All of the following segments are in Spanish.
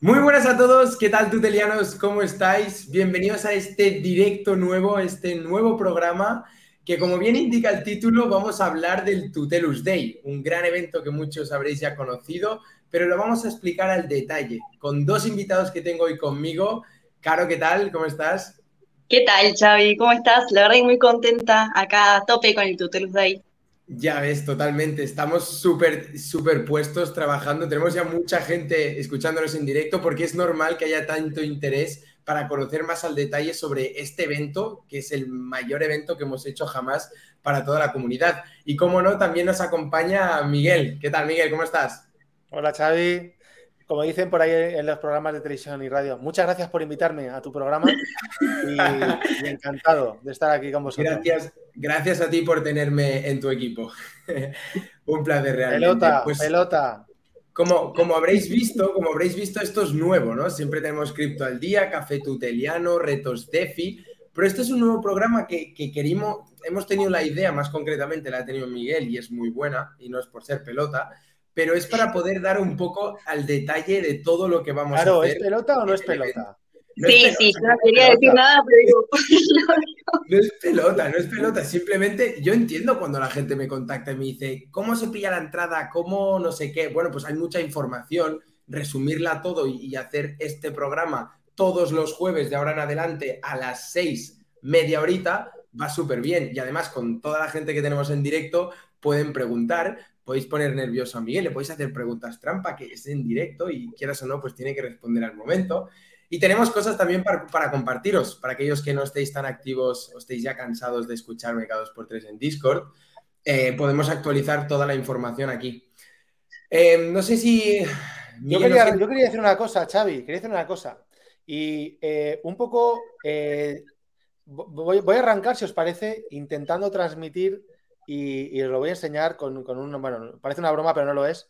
Muy buenas a todos, ¿qué tal tutelianos? ¿Cómo estáis? Bienvenidos a este directo nuevo, este nuevo programa que como bien indica el título vamos a hablar del Tutelus Day, un gran evento que muchos habréis ya conocido, pero lo vamos a explicar al detalle con dos invitados que tengo hoy conmigo. Caro, ¿qué tal? ¿Cómo estás? ¿Qué tal, Xavi? ¿Cómo estás? La verdad, muy contenta acá a tope con el Tutelus Day. Ya ves, totalmente. Estamos súper, súper puestos trabajando. Tenemos ya mucha gente escuchándonos en directo porque es normal que haya tanto interés para conocer más al detalle sobre este evento, que es el mayor evento que hemos hecho jamás para toda la comunidad. Y como no, también nos acompaña Miguel. ¿Qué tal, Miguel? ¿Cómo estás? Hola, Xavi como dicen por ahí en los programas de televisión y radio, muchas gracias por invitarme a tu programa y, encantado de estar aquí con vosotros. Gracias, gracias a ti por tenerme en tu equipo. Un placer realmente. Pelota, pues, pelota. Como, como habréis visto, como habréis visto, esto es nuevo, ¿no? Siempre tenemos Cripto al Día, Café Tuteliano, Retos DeFi, pero este es un nuevo programa que, que querimos, hemos tenido la idea, más concretamente la ha tenido Miguel y es muy buena, y no es por ser pelota, pero es para poder dar un poco al detalle de todo lo que vamos a hacer. Claro, ¿es pelota o no es pelota? sí, sí, no quería decir nada, pero digo. no es pelota, no es pelota. Simplemente yo entiendo cuando la gente me contacta y me dice, ¿cómo se pilla la entrada? ¿Cómo no sé qué? Bueno, pues hay mucha información. Resumirla todo y hacer este programa todos los jueves de ahora en adelante a las seis, media horita, va súper bien. Y además, con toda la gente que tenemos en directo, pueden preguntar, podéis poner nervioso a Miguel, le podéis hacer preguntas trampa, que es en directo y quieras o no, pues tiene que responder al momento. Y tenemos cosas también para, compartiros, para aquellos que no estéis tan activos o estéis ya cansados de escucharme cada dos por tres en Discord, eh, podemos actualizar toda la información aquí. Eh, no sé si... yo, quería, decir una cosa, Xavi, quería decir una cosa. Y eh, un poco, voy, voy, a arrancar, si os parece, intentando transmitir y, os lo voy a enseñar con, un, bueno, parece una broma, pero no lo es,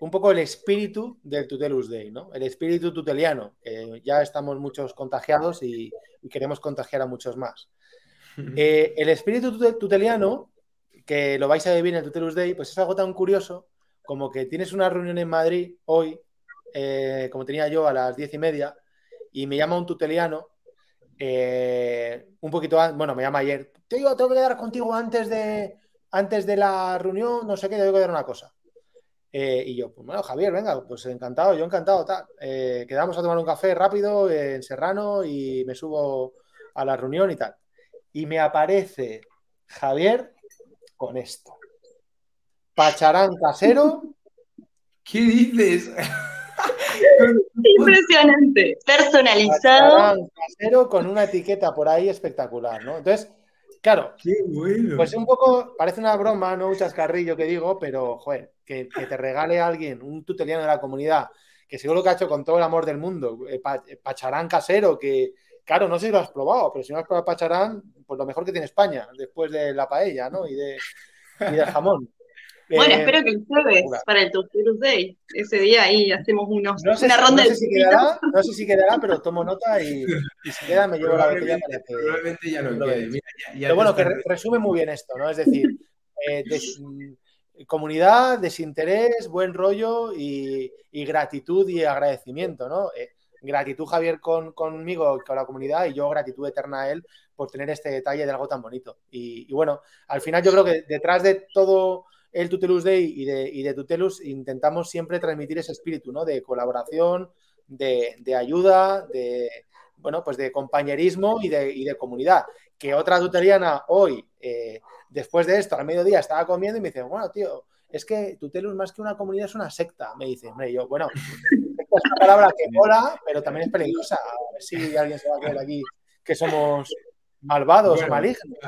un poco el espíritu del Tutelus Day, ¿no? El espíritu tuteliano, que ya estamos muchos contagiados y, queremos contagiar a muchos más. Eh, el espíritu tuteliano, que lo vais a vivir en el Tutelus Day, pues es algo tan curioso como que tienes una reunión en Madrid hoy, eh, como tenía yo a las diez y media, y me llama un tuteliano, eh, un poquito antes, bueno, me llama ayer, te digo, tengo que quedar contigo antes de, antes de la reunión, no sé qué, debo dar una cosa. Eh, y yo, pues bueno, Javier, venga, pues encantado, yo encantado, tal. Eh, quedamos a tomar un café rápido en Serrano y me subo a la reunión y tal. Y me aparece Javier con esto. Pacharán casero. ¿Qué dices? Impresionante. Personalizado. Pacharán casero con una etiqueta por ahí espectacular, ¿no? Entonces, Claro. Pues un poco, parece una broma, no un chascarrillo que digo, pero, joder, que, te regale a alguien, un tuteliano de la comunidad, que seguro que ha hecho con todo el amor del mundo, eh, eh, pacharán casero, que, claro, no sé si lo has probado, pero si no has probado pacharán, pues lo mejor que tiene España, después de la paella, ¿no? Y, de, y del jamón. Bueno, eh, espero que el jueves para el Toast Day, ese día ahí hacemos unos, no sé, una ronda no sé si quedará, No sé si quedará, pero tomo nota y, si queda me llevo la botella para que. Probablemente ya no quede. Mira, pero bueno, que resume muy bien esto, ¿no? Es decir, eh, mm, comunidad, desinterés, buen rollo y, gratitud y agradecimiento, ¿no? Eh, gratitud, Javier, con, conmigo, con la comunidad, y yo gratitud eterna a él por tener este detalle de algo tan bonito. y bueno, al final yo creo que detrás de todo el Tutelus Day y de, y de Tutelus intentamos siempre transmitir ese espíritu, ¿no? De colaboración, de, ayuda, de, bueno, pues de compañerismo y de, comunidad. Que otra tuteliana hoy, eh, después de esto, al mediodía, estaba comiendo y me dice, bueno, tío, es que Tutelus más que una comunidad es una secta. Me dice, hombre, yo, bueno, es una palabra que mola, pero también es peligrosa. A ver si alguien se va a creer aquí que somos malvados, o malignos.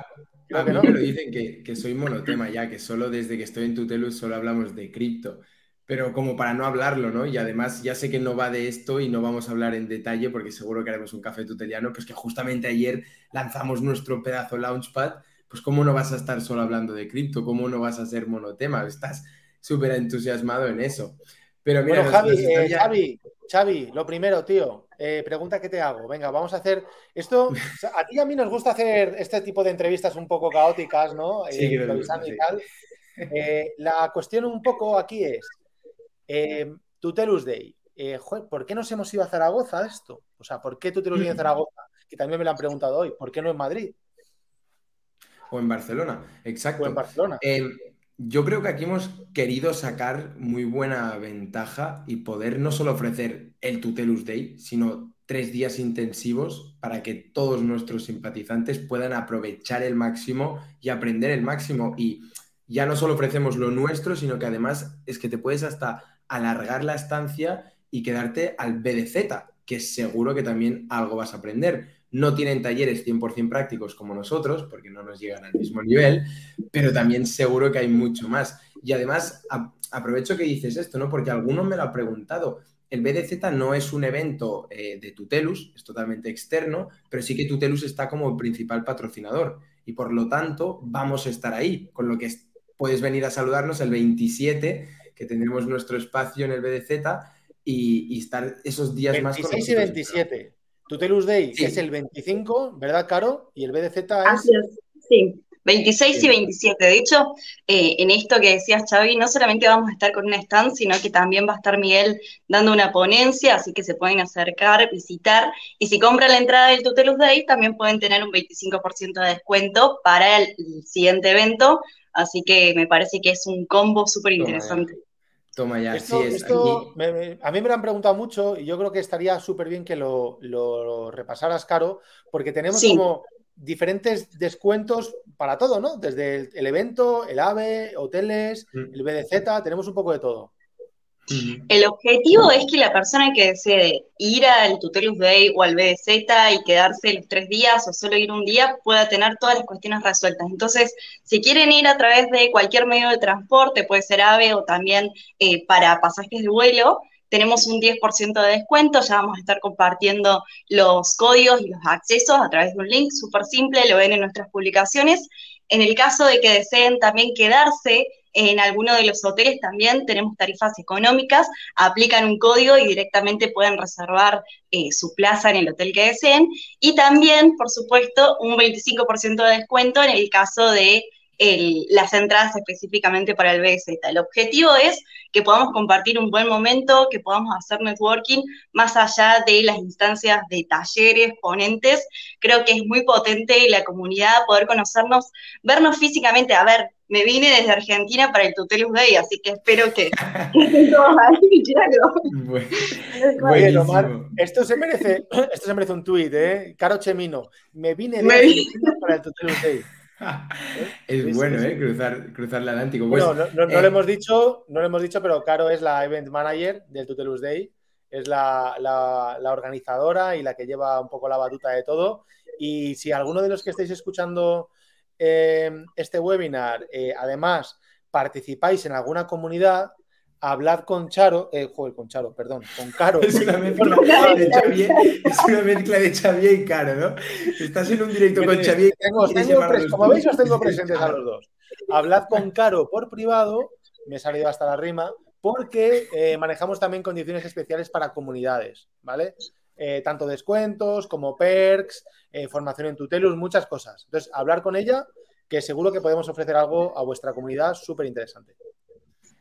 A mí me lo dicen que, soy monotema ya, que solo desde que estoy en Tutelus solo hablamos de cripto, pero como para no hablarlo, ¿no? Y además ya sé que no va de esto y no vamos a hablar en detalle porque seguro que haremos un café tuteliano, pues que justamente ayer lanzamos nuestro pedazo Launchpad, pues cómo no vas a estar solo hablando de cripto, cómo no vas a ser monotema, estás súper entusiasmado en eso. Pero mira, bueno, Javi, eh, Javi, Xavi, lo primero, tío, eh, pregunta que te hago. Venga, vamos a hacer esto. a ti y a mí nos gusta hacer este tipo de entrevistas un poco caóticas, ¿no? Sí, eh, y tal. Eh, la cuestión un poco aquí es, Tutelus Day, ¿por qué nos hemos ido a Zaragoza esto? O sea, ¿por qué lo vienes a Zaragoza? Que también me lo han preguntado hoy, ¿por qué no en Madrid? O en Barcelona, exacto. O en Barcelona. Eh, yo creo que aquí hemos querido sacar muy buena ventaja y poder no solo ofrecer el Tutelus Day, sino tres días intensivos para que todos nuestros simpatizantes puedan aprovechar el máximo y aprender el máximo. Y ya no solo ofrecemos lo nuestro, sino que además es que te puedes hasta alargar la estancia y quedarte al BDZ, que seguro que también algo vas a aprender. No tienen talleres 100% prácticos como nosotros, porque no nos llegan al mismo nivel, pero también seguro que hay mucho más. Y además, aprovecho que dices esto, ¿no? Porque algunos me lo han preguntado. El BDZ no es un evento eh, de Tutelus, es totalmente externo, pero sí que Tutelus está como principal patrocinador y por lo tanto vamos a estar ahí, con lo que puedes venir a saludarnos el 27, que tendremos nuestro espacio en el BDZ y, estar esos días más con 26 y 27. Tutelus Day es el 25, ¿verdad, Caro? Y el BDZ es... Así es, sí. 26 y 27. De hecho, eh, en esto que decías, Xavi, no solamente vamos a estar con un stand, sino que también va a estar Miguel dando una ponencia, así que se pueden acercar, visitar. Y si compran la entrada del Tutelus Day, también pueden tener un 25% de descuento para el, siguiente evento. Así que me parece que es un combo súper interesante. Toma ya, esto, sí es. a mí me lo han preguntado mucho y yo creo que estaría súper bien que lo, repasaras, Caro, porque tenemos como diferentes descuentos para todo, ¿no? Desde el, evento, el AVE, hoteles, mm. el BDZ, tenemos un poco de todo. El objetivo es que la persona que desee ir al Tutelus Day o al BDZ y quedarse los tres días o solo ir un día pueda tener todas las cuestiones resueltas. Entonces, si quieren ir a través de cualquier medio de transporte, puede ser AVE o también eh, para pasajes de vuelo, tenemos un 10% de descuento, ya vamos a estar compartiendo los códigos y los accesos a través de un link súper simple, lo ven en nuestras publicaciones. En el caso de que deseen también quedarse en alguno de los hoteles también tenemos tarifas económicas, aplican un código y directamente pueden reservar eh, su plaza en el hotel que deseen. Y también, por supuesto, un 25% de descuento en el caso de las entradas específicamente para el BZ. El objetivo es que podamos compartir un buen momento, que podamos hacer networking más allá de las instancias de talleres, ponentes. Creo que es muy potente la comunidad poder conocernos, vernos físicamente. A ver, me vine desde Argentina para el Tutelus Day, así que espero que, todos ahí, Bueno, esto se merece, esto se merece un tuit, ¿eh? Caro Chemino, me vine desde Argentina para el Tutelus Day. es bueno, ¿eh? Cruzar, cruzar el Atlántico. Pues, no, no, le eh, hemos dicho, no lo hemos dicho, pero Caro es la event manager del Tutelus Day, es la, organizadora y la que lleva un poco la batuta de todo. Y si alguno de los que estáis escuchando eh, este webinar, además participáis en alguna comunidad, hablad con Charo, eh, joder, con Charo, perdón, con Caro. Es una mezcla de Xavier, es una mezcla de Xavier y Caro, ¿no? Estás en un directo con Xavier. como veis, os tengo presentes a los dos. Hablad con Caro por privado, me he salido hasta la rima, porque eh, manejamos también condiciones especiales para comunidades, ¿vale? Eh, tanto descuentos como perks, eh, formación en tutelus, muchas cosas. Entonces, hablar con ella, que seguro que podemos ofrecer algo a vuestra comunidad súper interesante.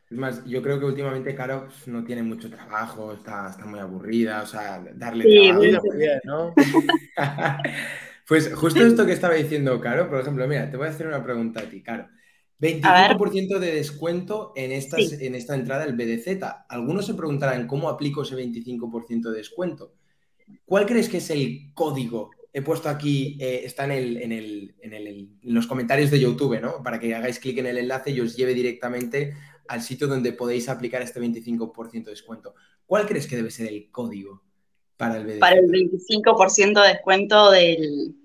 Es más, yo creo que últimamente Caro pues, no tiene mucho trabajo, está, está muy aburrida, o sea, darle sí, trabajo. Muy bien, ¿no? pues justo esto que estaba diciendo Caro, por ejemplo, mira, te voy a hacer una pregunta a ti, Caro. 25% de descuento en, estas, en esta entrada del BDZ. Algunos se preguntarán cómo aplico ese 25% de descuento. ¿Cuál crees que es el código? He puesto aquí, eh, está en, el, en, el, en, el, en, los comentarios de YouTube, ¿no? Para que hagáis clic en el enlace y os lleve directamente al sitio donde podéis aplicar este 25% de descuento. ¿Cuál crees que debe ser el código para el BDZ? Para el 25% de descuento del,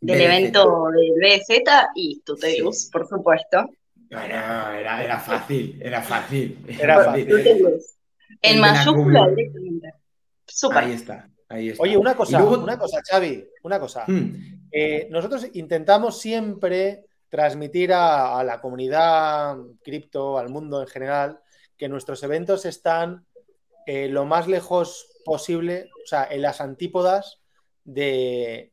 del evento del BDZ y Tutelus, por supuesto. Bueno, era, era, fácil, era fácil. Era fácil. En mayúscula directamente. Ahí está. Ahí está. Oye, una cosa, una cosa, Xavi, una cosa. Hmm. Eh, nosotros intentamos siempre transmitir a, la comunidad cripto, al mundo en general, que nuestros eventos están eh, lo más lejos posible, o sea, en las antípodas de,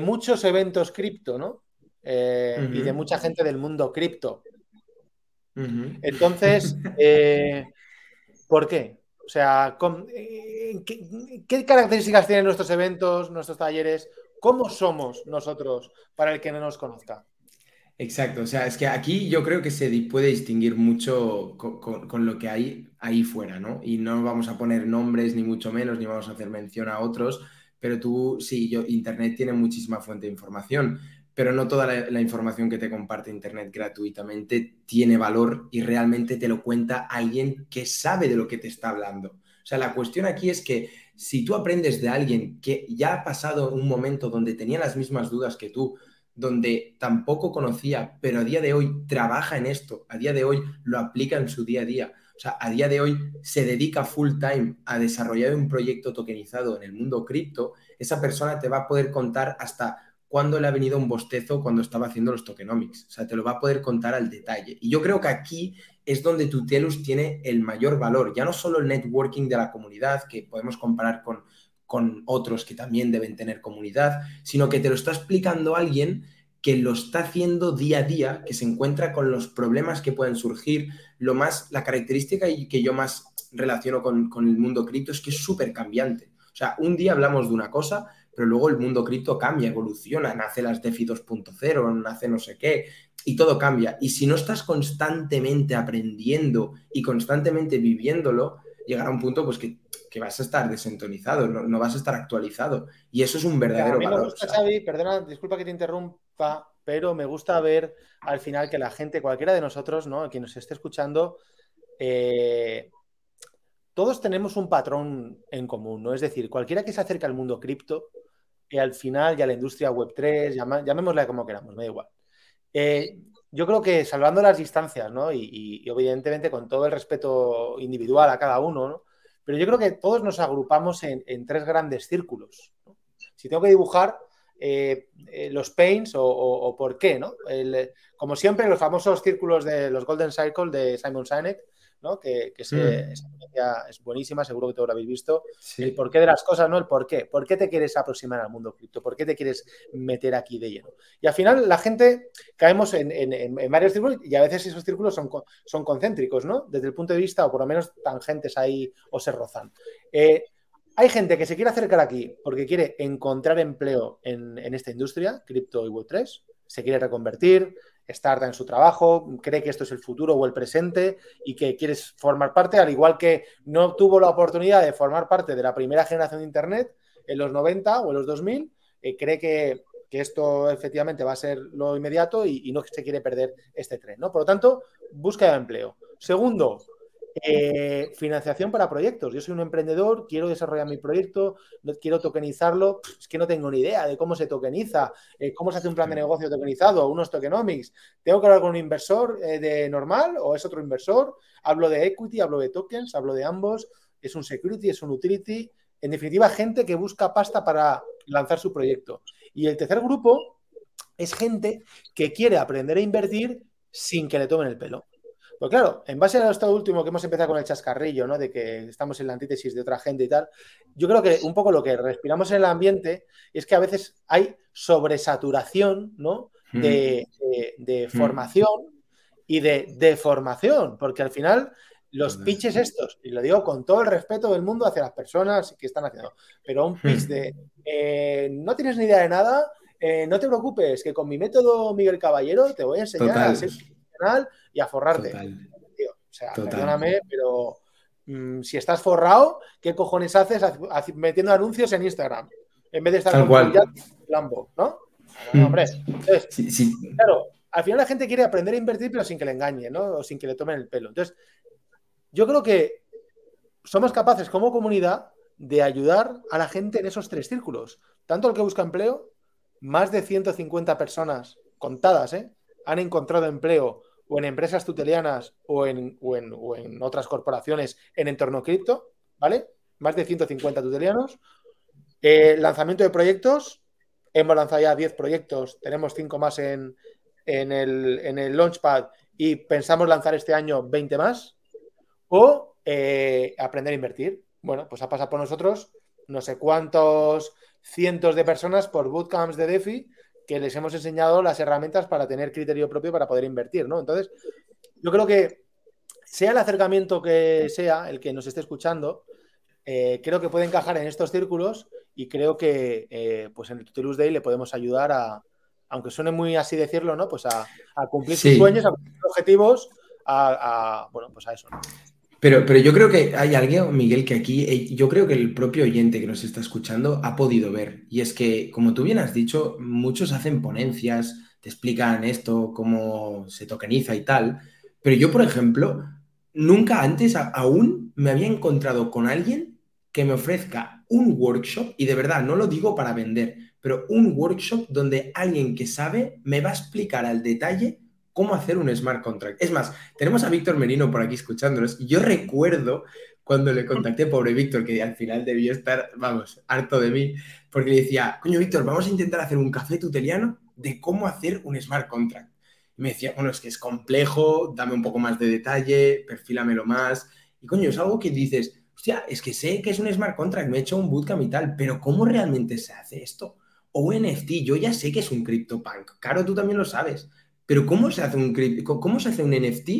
muchos eventos cripto, ¿no? Eh, y de mucha gente del mundo cripto. Entonces, eh, ¿por qué? O sea, eh, ¿qué, características tienen nuestros eventos, nuestros talleres? ¿Cómo somos nosotros para el que no nos conozca? Exacto, o sea, es que aquí yo creo que se puede distinguir mucho con, lo que hay ahí fuera, ¿no? Y no vamos a poner nombres, ni mucho menos, ni vamos a hacer mención a otros, pero tú, sí, Internet tiene muchísima fuente de información, pero no toda la, información que te comparte Internet gratuitamente tiene valor y realmente te lo cuenta alguien que sabe de lo que te está hablando. O sea, la cuestión aquí es que si tú aprendes de alguien que ya ha pasado un momento donde tenía las mismas dudas que tú, donde tampoco conocía, pero a día de hoy trabaja en esto, a día de hoy lo aplica en su día a día, o sea, a día de hoy se dedica full time a desarrollar un proyecto tokenizado en el mundo cripto, esa persona te va a poder contar hasta cuándo le ha venido un bostezo cuando estaba haciendo los tokenomics. O sea, te lo va a poder contar al detalle. Y yo creo que aquí es donde Tutelus tiene el mayor valor. Ya no solo el networking de la comunidad, que podemos comparar con, con otros que también deben tener comunidad, sino que te lo está explicando alguien que lo está haciendo día a día, que se encuentra con los problemas que pueden surgir. Lo más, la característica que yo más relaciono con, con el mundo cripto es que es súper cambiante. O sea, un día hablamos de una cosa pero luego el mundo cripto cambia, evoluciona, nace las DeFi 2.0, nace no sé qué, y todo cambia. Y si no estás constantemente aprendiendo y constantemente viviéndolo, llegará un punto pues que, vas a estar desentonizado, no, vas a estar actualizado. Y eso es un verdadero a mí Me gusta, Xavi, perdona, disculpa que te interrumpa, pero me gusta ver al final que la gente, cualquiera de nosotros, ¿no? Quien nos esté escuchando, eh, todos tenemos un patrón en común, ¿no? Es decir, cualquiera que se acerque al mundo cripto, y al final ya la industria web 3, llamémosla como queramos, me da igual. Eh, yo creo que salvando las distancias, ¿no? Y, evidentemente con todo el respeto individual a cada uno, ¿no? Pero yo creo que todos nos agrupamos en, tres grandes círculos. Si tengo que dibujar eh, eh, los pains o, por qué, ¿no? como siempre, los famosos círculos de los Golden Cycle de Simon Sinek, que, que mm. es buenísima, seguro que te lo habéis visto. El porqué de las cosas, ¿no? El por qué. ¿Por qué te quieres aproximar al mundo cripto? ¿Por qué te quieres meter aquí de lleno? Y al final la gente caemos en, varios círculos y a veces esos círculos son, son concéntricos, ¿no? Desde el punto de vista, o por lo menos tangentes ahí o se rozan. Eh, hay gente que se quiere acercar aquí porque quiere encontrar empleo en, en esta industria, cripto y Web3, se quiere reconvertir, estar en su trabajo, cree que esto es el futuro o el presente y que quieres formar parte, al igual que no tuvo la oportunidad de formar parte de la primera generación de Internet en los 90 o en los 2000, eh, cree que, esto efectivamente va a ser lo inmediato y, y, no se quiere perder este tren. ¿no? Por lo tanto, búsqueda de empleo. Segundo, eh, financiación para proyectos. Yo soy un emprendedor, quiero desarrollar mi proyecto, quiero tokenizarlo. Es que no tengo ni idea de cómo se tokeniza, eh, cómo se hace un plan de negocio tokenizado, unos tokenomics. ¿Tengo que hablar con un inversor eh, de normal o es otro inversor? Hablo de equity, hablo de tokens, hablo de ambos. Es un security, es un utility. En definitiva, gente que busca pasta para lanzar su proyecto. Y el tercer grupo es gente que quiere aprender a invertir sin que le tomen el pelo. Pues claro, en base a esto último que hemos empezado con el chascarrillo, ¿no? De que estamos en la antítesis de otra gente y tal, yo creo que un poco lo que respiramos en el ambiente es que a veces hay sobresaturación, ¿no? Hmm. De, hmm. formación y de deformación, porque al final los pitches estos, y lo digo con todo el respeto del mundo hacia las personas que están haciendo, pero un pitch hmm. de eh, no tienes ni idea de nada, eh, no te preocupes, que con mi método Miguel Caballero te voy a enseñar a ser profesional y a forrarte. o sea, perdóname, pero mm, si estás forrado, ¿qué cojones haces metiendo anuncios en Instagram? En vez de estar con Lambo, ¿no? Hmm. hombre. claro, al final la gente quiere aprender a invertir, pero sin que le engañe, ¿no? O sin que le tomen el pelo. Entonces, yo creo que somos capaces como comunidad de ayudar a la gente en esos tres círculos. Tanto el que busca empleo, más de 150 personas contadas, ¿eh? han encontrado empleo o en empresas tutelianas o en, en, otras corporaciones en entorno cripto, ¿vale? Más de 150 tutelianos. Eh, lanzamiento de proyectos. Hemos lanzado ya 10 proyectos, tenemos 5 más en, el, en, el, Launchpad y pensamos lanzar este año 20 más. O eh, aprender a invertir. Bueno, pues ha pasado por nosotros no sé cuántos cientos de personas por bootcamps de DeFi que les hemos enseñado las herramientas para tener criterio propio para poder invertir, ¿no? Entonces, yo creo que sea el acercamiento que sea, el que nos esté escuchando, eh, creo que puede encajar en estos círculos y creo que eh, pues en el Tutelus Day le podemos ayudar a, aunque suene muy así decirlo, ¿no? Pues a, cumplir sus sueños, a cumplir sus objetivos, a, bueno, pues a eso. Pero, pero yo creo que hay alguien, Miguel, que aquí, eh, yo creo que el propio oyente que nos está escuchando ha podido ver. Y es que, como tú bien has dicho, muchos hacen ponencias, te explican esto, cómo se tokeniza y tal. Pero yo, por ejemplo, nunca antes aún me había encontrado con alguien que me ofrezca un workshop, y de verdad no lo digo para vender, pero un workshop donde alguien que sabe me va a explicar al detalle cómo hacer un smart contract. Es más, tenemos a Víctor Merino por aquí escuchándonos yo recuerdo cuando le contacté, pobre Víctor, que al final debió estar, vamos, harto de mí, porque le decía, coño Víctor, vamos a intentar hacer un café tuteliano de cómo hacer un smart contract. Me decía, bueno, es que es complejo, dame un poco más de detalle, perfílamelo más. Y coño, es algo que dices, hostia, es que sé que es un smart contract, me he hecho un bootcamp y tal, pero ¿cómo realmente se hace esto? O NFT, yo ya sé que es un CryptoPunk, claro, tú también lo sabes, pero ¿cómo se hace un, cómo se hace un NFT?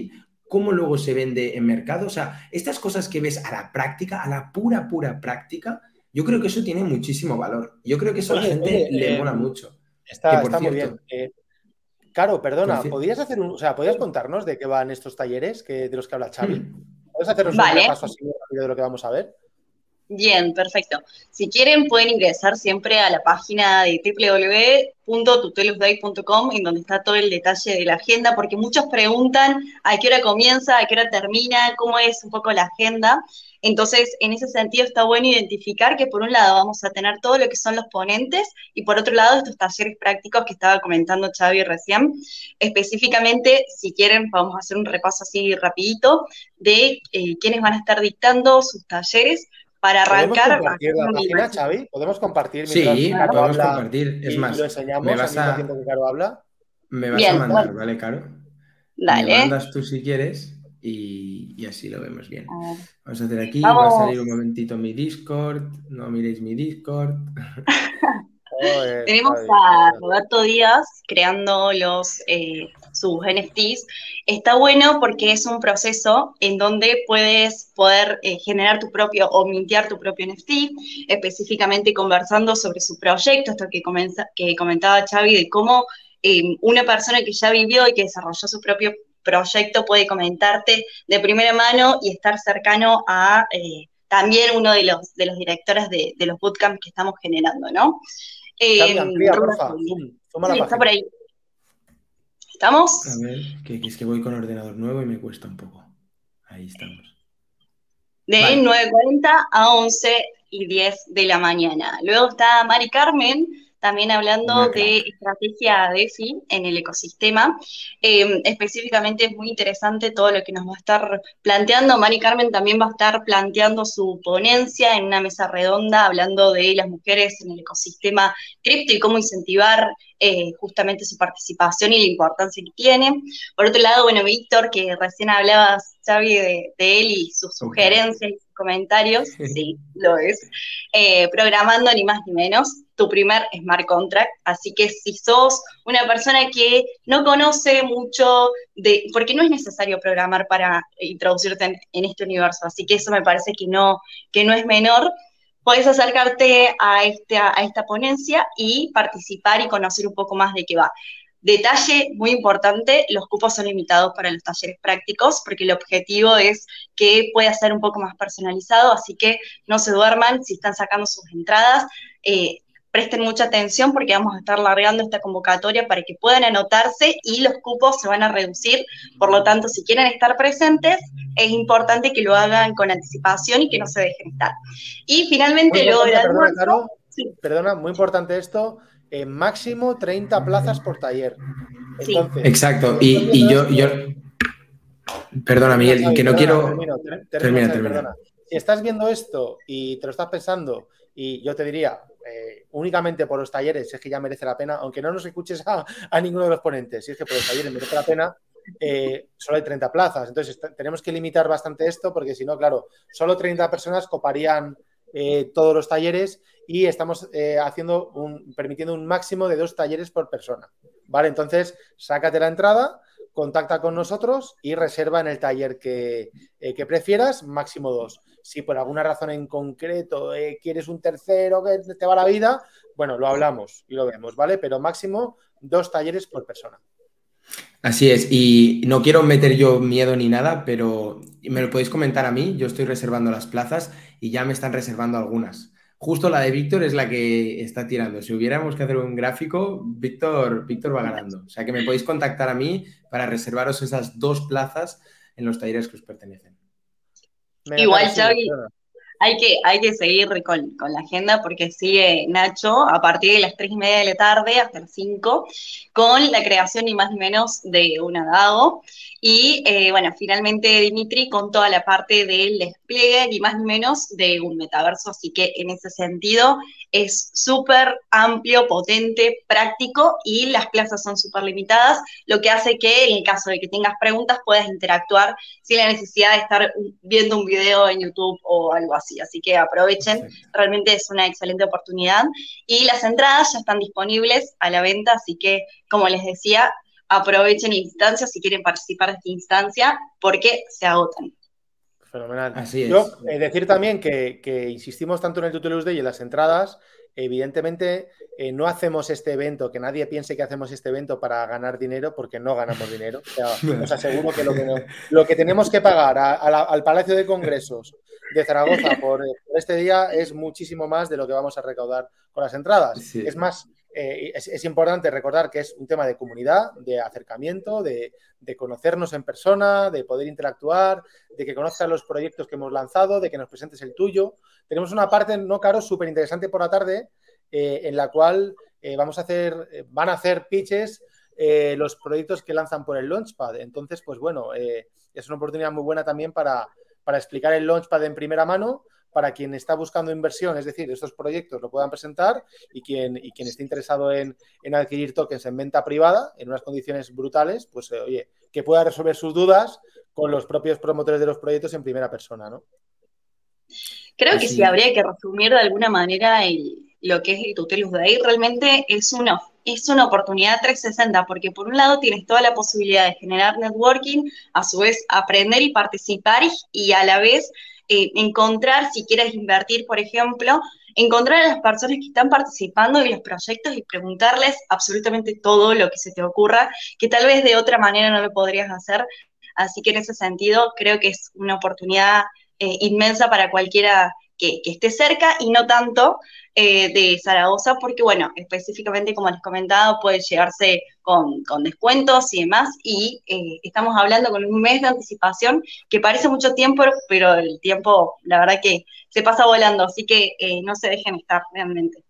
¿Cómo luego se vende en mercado? O sea, estas cosas que ves a la práctica, a la pura, pura práctica, yo creo que eso tiene muchísimo valor. Yo creo que eso a la gente le eh, mola mucho. Está, muy bien. Eh, Caro, perdona, ¿podrías hacer un, o sea, ¿podrías contarnos de qué van estos talleres que, de los que habla Xavi? Hmm. ¿Puedes hacernos un repaso así de lo que vamos a ver? Bien, perfecto. Si quieren, pueden ingresar siempre a la página de www.tutelusday.com, en donde está todo el detalle de la agenda, porque muchos preguntan a qué hora comienza, a qué hora termina, cómo es un poco la agenda. Entonces, en ese sentido, está bueno identificar que por un lado vamos a tener todo lo que son los ponentes y por otro lado estos talleres prácticos que estaba comentando Xavi recién. Específicamente, si quieren, vamos a hacer un repaso así rapidito de eh, quiénes van a estar dictando sus talleres para arrancar. ¿Podemos compartir la página, Xavi? ¿Podemos compartir? Sí, podemos compartir. Es más, lo enseñamos me vas a... tiempo que Caro habla. Me vas a mandar, ¿vale, Caro? Dale. Me mandas tú si quieres y, y así lo vemos bien. Vamos a hacer aquí, va a salir un momentito mi Discord. No miréis mi Discord. Tenemos a Roberto Díaz creando los eh, sus NFTs. Está bueno porque es un proceso en donde puedes poder eh, generar tu propio o mintear tu propio NFT, específicamente conversando sobre su proyecto, esto que, que comentaba Xavi, de cómo eh, una persona que ya vivió y que desarrolló su propio proyecto puede comentarte de primera mano y estar cercano a también uno de los, de los directores de, de los bootcamps que estamos generando, ¿no? Eh, amplía, porfa. sí, está por ahí. ¿Estamos? A ver, que, es que voy con ordenador nuevo y me cuesta un poco. Ahí estamos. De 9.40 a 11 y 10 de la mañana. Luego está Mari Carmen, también hablando de estrategia DeFi en el ecosistema. Em, específicamente es muy interesante todo lo que nos va a estar planteando. Mari Carmen también va a estar planteando su ponencia en una mesa redonda hablando de las mujeres en el ecosistema cripto y cómo incentivar eh, justamente su participación y la importancia que tiene. Por otro lado, bueno, Víctor, que recién hablabas, Xavi, de, de él y sus sugerencias comentarios, sí, lo es, eh, programando ni más ni menos tu primer smart contract. Así que si sos una persona que no conoce mucho de, porque no es necesario programar para introducirte en, este universo, así que eso me parece que no, que no es menor. Puedes acercarte a, este, a esta ponencia y participar y conocer un poco más de qué va. Detalle muy importante, los cupos son limitados para los talleres prácticos porque el objetivo es que pueda ser un poco más personalizado, así que no se duerman si están sacando sus entradas. Eh, presten mucha atención porque vamos a estar largando esta convocatoria para que puedan anotarse y los cupos se van a reducir. Por lo tanto, si quieren estar presentes, es importante que lo hagan con anticipación y que no se dejen estar. Y finalmente, luego del almuerzo... Perdona, muy importante esto, en máximo 30 plazas por taller. Exacto, y, yo, yo... Perdona, Miguel, que no quiero... termina, termina. Si estás viendo esto y te lo estás pensando, y yo te diría, eh, únicamente por los talleres, si es que ya merece la pena, aunque no nos escuches a, ninguno de los ponentes, si es que por los talleres merece la pena, eh, solo hay 30 plazas. Entonces, tenemos que limitar bastante esto porque si no, claro, solo 30 personas coparían eh, todos los talleres y estamos eh, haciendo un, permitiendo un máximo de dos talleres por persona. ¿Vale? Entonces, sácate la entrada, contacta con nosotros y reserva en el taller que, eh, prefieras, máximo dos. Si por alguna razón en concreto eh, quieres un tercero que te va la vida, bueno, lo hablamos y lo vemos, ¿vale? Pero máximo dos talleres por persona. Así es, y no quiero meter yo miedo ni nada, pero me lo podéis comentar a mí, yo estoy reservando las plazas y ya me están reservando algunas. Justo la de Víctor es la que está tirando. Si hubiéramos que hacer un gráfico, Víctor, Víctor va ganando. O sea que me podéis contactar a mí para reservaros esas dos plazas en los talleres que os pertenecen. Igual, Xavi, hay que, hay que seguir con, la agenda porque sigue Nacho a partir de las tres y media de la tarde hasta las 5 con la creación ni más ni menos de un DAO. Y eh, bueno, finalmente Dimitri con toda la parte del despliegue ni más ni menos de un metaverso. Así que en ese sentido es súper amplio, potente, práctico y las plazas son súper limitadas, lo que hace que en el caso de que tengas preguntas puedas interactuar sin la necesidad de estar viendo un video en YouTube o algo así. Así que aprovechen, realmente es una excelente oportunidad. Y las entradas ya están disponibles a la venta, así que, como les decía, aprovechen instancias si quieren participar de esta instancia, porque se agotan. Fenomenal. Así es. Yo, eh, decir también que, que, insistimos tanto en el Tutelus Day y en las entradas, Evidentemente, eh, no hacemos este evento, que nadie piense que hacemos este evento para ganar dinero, porque no ganamos dinero. os aseguro que lo que, tenemos que pagar al Palacio de Congresos de Zaragoza por, este día es muchísimo más de lo que vamos a recaudar con las entradas. Es más, eh, es, importante recordar que es un tema de comunidad, de acercamiento, de, de, conocernos en persona, de poder interactuar, de que conozcas los proyectos que hemos lanzado, de que nos presentes el tuyo. Tenemos una parte, no caro, súper interesante por la tarde, eh, en la cual eh, vamos a hacer, van a hacer pitches los proyectos que lanzan por el Launchpad. Entonces, pues bueno, es una oportunidad muy buena también para, para explicar el Launchpad en primera mano, para quien está buscando inversión, es decir, estos proyectos lo puedan presentar y quien, y quien esté interesado en, en adquirir tokens en venta privada en unas condiciones brutales, pues oye, que pueda resolver sus dudas con los propios promotores de los proyectos en primera persona, ¿no? Creo que sí habría que resumir de alguna manera lo que es el Tutelus Day. Realmente es una, es una oportunidad 360, porque por un lado tienes toda la posibilidad de generar networking, a su vez aprender y participar y, a la vez eh, encontrar, si quieres invertir, por ejemplo, encontrar a las personas que están participando en los proyectos y preguntarles absolutamente todo lo que se te ocurra, que tal vez de otra manera no lo podrías hacer. Así que en ese sentido creo que es una oportunidad eh, inmensa para cualquiera que, esté cerca y no tanto eh, de Zaragoza, porque bueno, específicamente como les comentado, puede llegarse con, descuentos y demás, y eh, estamos hablando con un mes de anticipación, que parece mucho tiempo, pero el tiempo, la verdad que se pasa volando, así que no se dejen estar realmente.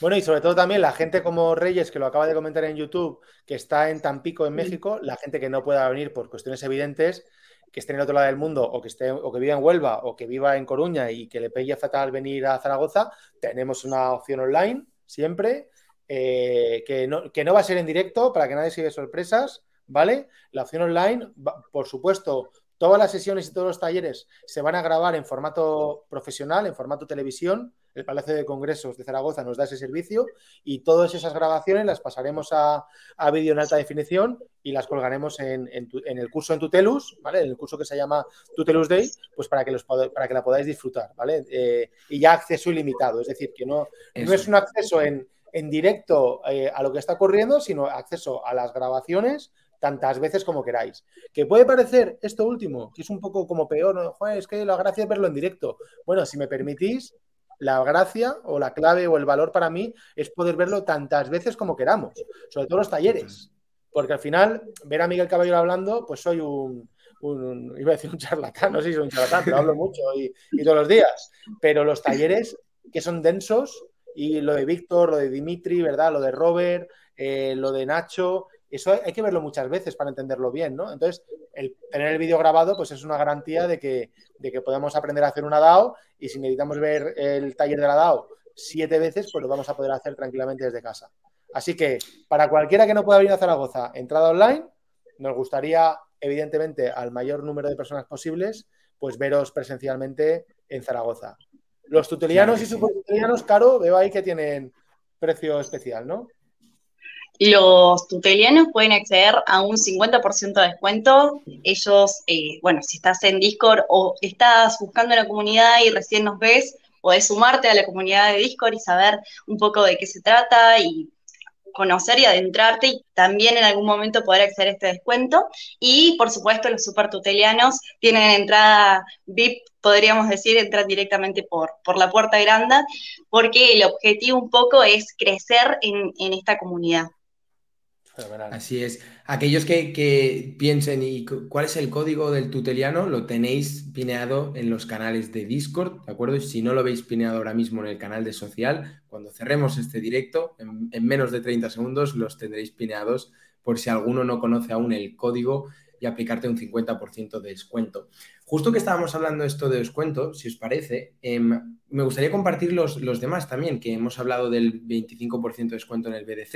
Bueno, y sobre todo también la gente como Reyes, que lo acaba de comentar en YouTube, que está en Tampico, en México, la gente que no pueda venir por cuestiones evidentes, que esté en el otro lado del mundo o que, esté, o que viva en Huelva o que viva en Coruña y que le pegue fatal venir a Zaragoza, tenemos una opción online siempre, eh, que, no, que, no, va a ser en directo para que nadie se sorpresas, ¿vale? La opción online, por supuesto, todas las sesiones y todos los talleres se van a grabar en formato profesional, en formato televisión, el Palacio de Congresos de Zaragoza nos da ese servicio y todas esas grabaciones las pasaremos a, vídeo en alta definición y las colgaremos en, el curso en Tutelus, ¿vale? En el curso que se llama Tutelus Day, pues para que, los, para que la podáis disfrutar, ¿vale? Eh, y ya acceso ilimitado, es decir, que no, no es un acceso en, directo eh, a lo que está ocurriendo, sino acceso a las grabaciones tantas veces como queráis. Que puede parecer esto último, que es un poco como peor, ¿no? es que la gracia es verlo en directo. Bueno, si me permitís, la gracia o la clave o el valor para mí es poder verlo tantas veces como queramos, sobre todo los talleres. Porque al final, ver a Miguel Caballero hablando, pues soy un, iba a decir un charlatán, no sé si soy un charlatán, pero hablo mucho y, todos los días. Pero los talleres que son densos, y lo de Víctor, lo de Dimitri, ¿verdad? Lo de Robert, eh, lo de Nacho, eso hay que verlo muchas veces para entenderlo bien, ¿no? Entonces, el tener el vídeo grabado, pues es una garantía de que, de que podemos aprender a hacer una DAO y si necesitamos ver el taller de la DAO siete veces, pues lo vamos a poder hacer tranquilamente desde casa. Así que, para cualquiera que no pueda venir a Zaragoza, entrada online, nos gustaría, evidentemente, al mayor número de personas posibles, pues veros presencialmente en Zaragoza. Los tutelianos y supertutelianos, caro, veo ahí que tienen precio especial, ¿no? Los tutelianos pueden acceder a un 50% de descuento. Ellos, eh, bueno, si estás en Discord o estás buscando una comunidad y recién nos ves, podés sumarte a la comunidad de Discord y saber un poco de qué se trata y conocer y adentrarte y también en algún momento poder acceder a este descuento. Y por supuesto los super tutelianos tienen entrada VIP, podríamos decir, entran directamente por, por la puerta grande, porque el objetivo un poco es crecer en, en esta comunidad. Así es. Aquellos que, piensen y cuál es el código del tuteliano, lo tenéis pineado en los canales de Discord, ¿de acuerdo? Si no lo veis pineado ahora mismo en el canal de social, cuando cerremos este directo, en, en menos de 30 segundos los tendréis pineados por si alguno no conoce aún el código y aplicarte un 50% de descuento. Justo que estábamos hablando esto de descuento, si os parece, em, me gustaría compartir los, los, demás también, que hemos hablado del 25% de descuento en el BDZ,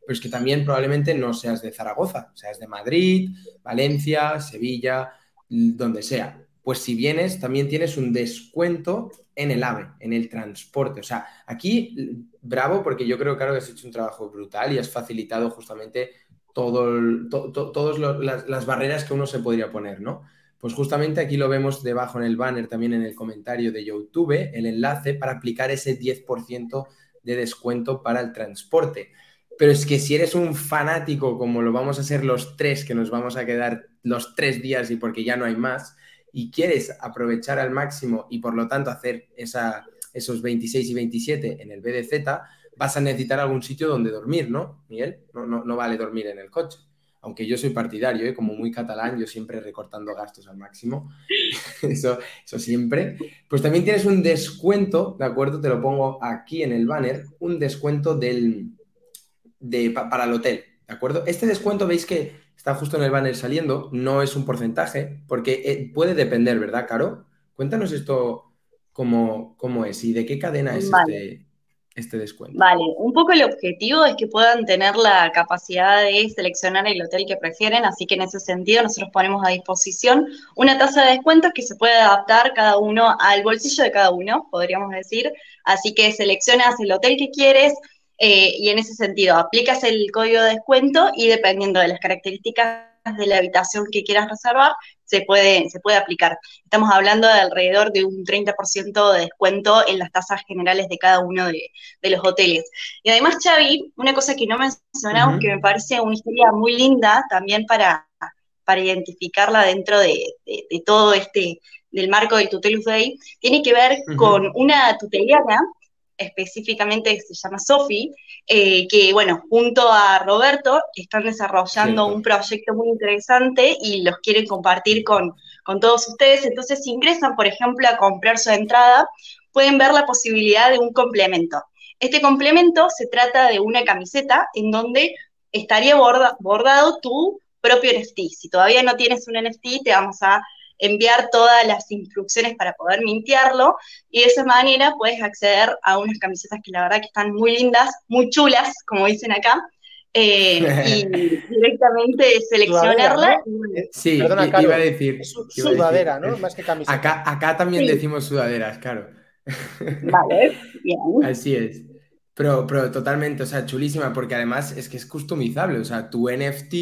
pero es que también probablemente no seas de Zaragoza, seas de Madrid, Valencia, Sevilla, donde sea. Pues si vienes, también tienes un descuento en el AVE, en el transporte. O sea, aquí, bravo, porque yo creo, claro, que has hecho un trabajo brutal y has facilitado justamente todas las, barreras que uno se podría poner, ¿no? Pues justamente aquí lo vemos debajo en el banner, también en el comentario de YouTube, el enlace para aplicar ese 10% de descuento para el transporte. Pero es que si eres un fanático, como lo vamos a ser los tres, que nos vamos a quedar los tres días y porque ya no hay más, y quieres aprovechar al máximo y por lo tanto hacer esa, esos 26 y 27 en el BDZ, vas a necesitar algún sitio donde dormir, ¿no, Miguel? No, no, vale dormir en el coche. Aunque yo soy partidario, ¿eh? como muy catalán, yo siempre recortando gastos al máximo, eso, eso siempre. Pues también tienes un descuento, ¿de acuerdo? Te lo pongo aquí en el banner, un descuento del, de, para el hotel, ¿de acuerdo? Este descuento veis que está justo en el banner saliendo, no es un porcentaje, porque eh, puede depender, ¿verdad, Caro? Cuéntanos esto cómo, cómo es y de qué cadena es este, este descuento? Vale, un poco el objetivo es que puedan tener la capacidad de seleccionar el hotel que prefieren, así que en ese sentido nosotros ponemos a disposición una tasa de descuento que se puede adaptar cada uno al bolsillo de cada uno, podríamos decir, así que seleccionas el hotel que quieres, eh, y en ese sentido aplicas el código de descuento y dependiendo de las características de la habitación que quieras reservar, se puede, se puede aplicar. Estamos hablando de alrededor de un 30% de descuento en las tasas generales de cada uno de, los hoteles. Y además, Xavi, una cosa que no mencionamos, que me parece una historia muy linda también para, para identificarla dentro de, todo este, del marco del Tutelus Day, tiene que ver con una tuteliana específicamente se llama Sofi, eh, que bueno, junto a Roberto están desarrollando un proyecto muy interesante y los quieren compartir con, con todos ustedes. Entonces, si ingresan, por ejemplo, a comprar su entrada, pueden ver la posibilidad de un complemento. Este complemento se trata de una camiseta en donde estaría bordado tu propio NFT. Si todavía no tienes un NFT, te vamos a enviar todas las instrucciones para poder mintearlo y de esa manera puedes acceder a unas camisetas que la verdad que están muy lindas, muy chulas, como dicen acá, eh, y directamente seleccionarla. Sí, Perdona, iba a decir. sudadera, ¿no? Más que camiseta. Acá, acá también decimos sudaderas, claro. Vale, bien. Así es. Pero, pero totalmente, o sea, chulísima, porque además es que es customizable, o sea, tu NFT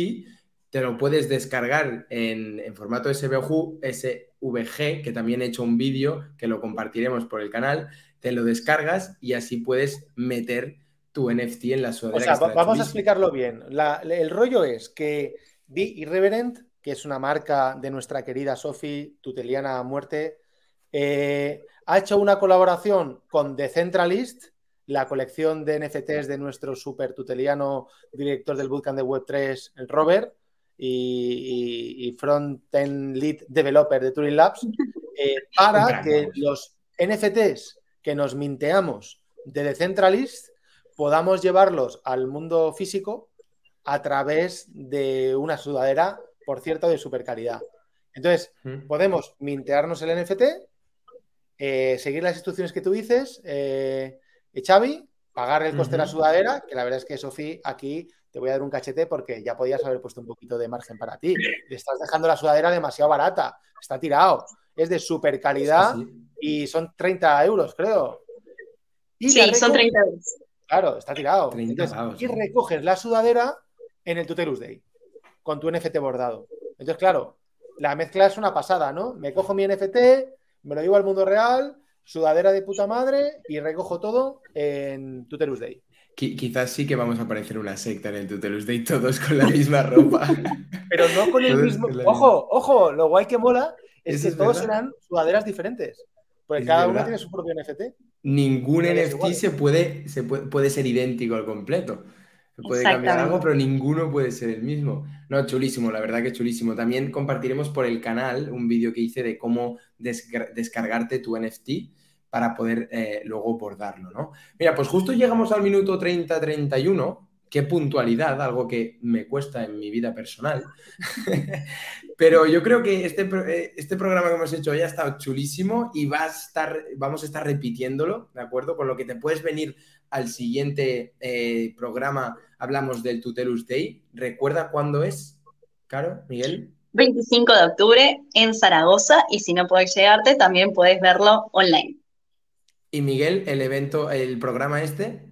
te lo puedes descargar en, formato SVG, SVG, que también he hecho un vídeo que lo compartiremos por el canal, te lo descargas y así puedes meter tu NFT en la sudadera. O sea, vamos a explicarlo bien. el rollo es que Be Irreverent, que es una marca de nuestra querida Sofi, tuteliana a muerte, eh, ha hecho una colaboración con Decentralist, la colección de NFTs de nuestro super tuteliano director del Bootcamp de Web3, el Robert, y, front-end lead developer de Turing Labs eh, para que los NFTs que nos minteamos de Decentralist podamos llevarlos al mundo físico a través de una sudadera, por cierto, de super calidad. Entonces, podemos mintearnos el NFT, eh, seguir las instrucciones que tú dices, eh, Xavi, pagar el coste de la sudadera, que la verdad es que Sofi aquí te voy a dar un cachete porque ya podías haber puesto un poquito de margen para ti. Le estás dejando la sudadera demasiado barata, está tirado. Es de super calidad y son 30 euros, creo. sí, son 30 euros. Claro, está tirado. y recoges la sudadera en el Tutelus Day con tu NFT bordado. Entonces, claro, la mezcla es una pasada, ¿no? Me cojo mi NFT, me lo llevo al mundo real, sudadera de puta madre y recojo todo en Tutelus Day. Quizás sí que vamos a aparecer una secta en el Tutelus Day todos con la misma ropa. Pero no con el mismo. Ojo, ojo, lo guay que mola es que todos serán sudaderas diferentes. Porque cada uno tiene su propio NFT. Ningún NFT se puede, se puede ser idéntico al completo puede cambiar algo, pero ninguno puede ser el mismo. No, chulísimo, la verdad que chulísimo. También compartiremos por el canal un vídeo que hice de cómo descargarte tu NFT para poder eh, luego bordarlo, ¿no? Mira, pues justo llegamos al minuto 30-31. Qué puntualidad, algo que me cuesta en mi vida personal. Pero yo creo que este, eh, este programa que hemos hecho hoy ha estado chulísimo y va a estar, vamos a estar repitiéndolo, ¿de acuerdo? Con lo que te puedes venir al siguiente eh, programa hablamos del Tutelus Day. ¿Recuerda cuándo es, Caro, Miguel? 25 de octubre en Zaragoza y si no puedes llegarte también puedes verlo online. Y Miguel, el evento, el programa este.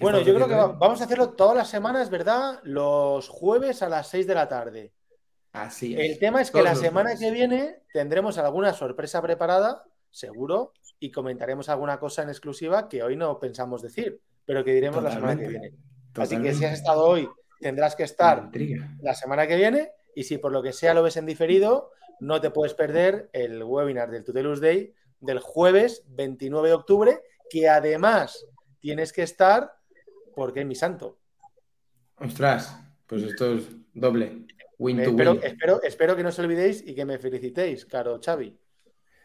Bueno, yo creo que vamos a hacerlo todas las semanas, ¿verdad? Los jueves a las 6 de la tarde. Así es. El tema es que la semana que viene tendremos alguna sorpresa preparada, seguro, y comentaremos alguna cosa en exclusiva que hoy no pensamos decir, pero que diremos la semana que viene. Así que si has estado hoy, tendrás que estar la semana que viene y si por lo que sea lo ves en diferido, no te puedes perder el webinar del Tutelus Day del jueves 29 de octubre, que además tienes que estar porque es mi santo. Ostras, pues esto es doble. Win to espero, Espero, espero que no os olvidéis y que me felicitéis, caro Xavi.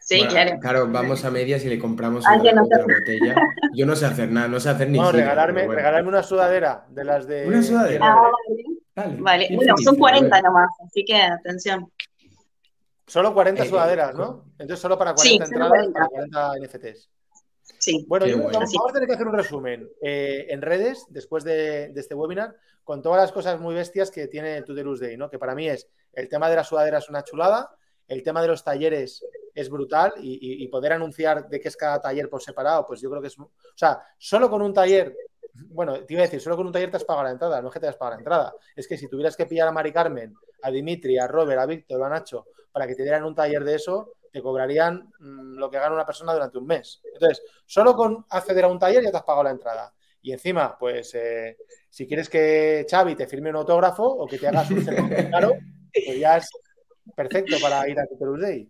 Sí, claro. Claro, vamos a medias y le compramos una, otra botella. Yo no sé hacer nada, no sé hacer ni No, regalarme, regalarme una sudadera de las de. Una sudadera. Ah, vale. Bueno, son 40 nomás, así que atención. Solo 40 eh, sudaderas, ¿no? Entonces solo para 40 entradas, para 40 NFTs. Sí. Bueno, yo, vamos, a tener que hacer un resumen eh, en redes después de, de, este webinar con todas las cosas muy bestias que tiene el Tutelus Day, ¿no? Que para mí es el tema de la sudadera es una chulada, el tema de los talleres es brutal y, poder anunciar de qué es cada taller por separado, pues yo creo que es... O sea, solo con un taller, bueno, te iba a decir, solo con un taller te has pagado la entrada, no es que te has pagado la entrada, es que si tuvieras que pillar a Mari Carmen, a Dimitri, a Robert, a Víctor, a Nacho, para que te dieran un taller de eso, te cobrarían mm, lo que gana una persona durante un mes. Entonces, solo con acceder a un taller ya te has pagado la entrada. Y encima, pues, eh, si quieres que Xavi te firme un autógrafo o que te hagas un claro, pues ya es perfecto para ir a Tutelus Day.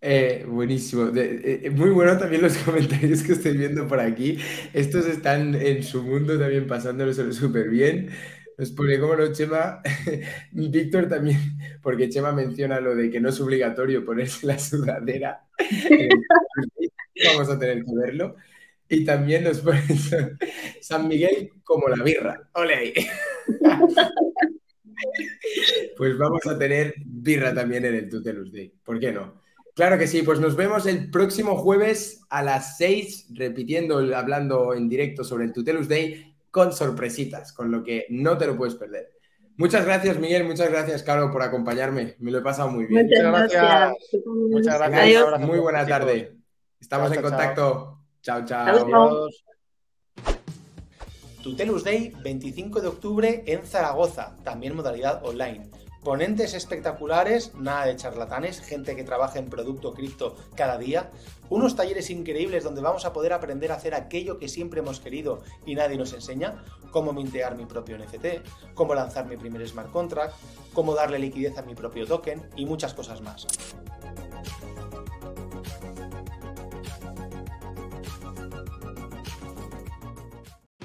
Eh, buenísimo. Eh, muy bueno también los comentarios que estoy viendo por aquí. Estos están en su mundo también pasándolo súper bien. Nos pone como no, Chema. Víctor también, porque Chema menciona lo de que no es obligatorio ponerse la sudadera. Vamos a tener que verlo. Y también nos pone San Miguel como la birra. ¡Ole ahí! Pues vamos a tener birra también en el Tutelus Day. ¿Por qué no? Claro que sí, pues nos vemos el próximo jueves a las 6, repitiendo, hablando en directo sobre el Tutelus Day con sorpresitas, con lo que no te lo puedes perder. Muchas gracias, Miguel. Muchas gracias, Caro, por acompañarme. Me lo he pasado muy bien. Muchas gracias. Muchas gracias. Muy buena tarde. Estamos en contacto. Chao, chao. Adiós. Tutelus Day, 25 de octubre en Zaragoza, también modalidad online. Ponentes espectaculares, nada de charlatanes, gente que trabaja en producto cripto cada día, unos talleres increíbles donde vamos a poder aprender a hacer aquello que siempre hemos querido y nadie nos enseña, cómo mintear mi propio NFT, cómo lanzar mi primer smart contract, cómo darle liquidez a mi propio token y muchas cosas más.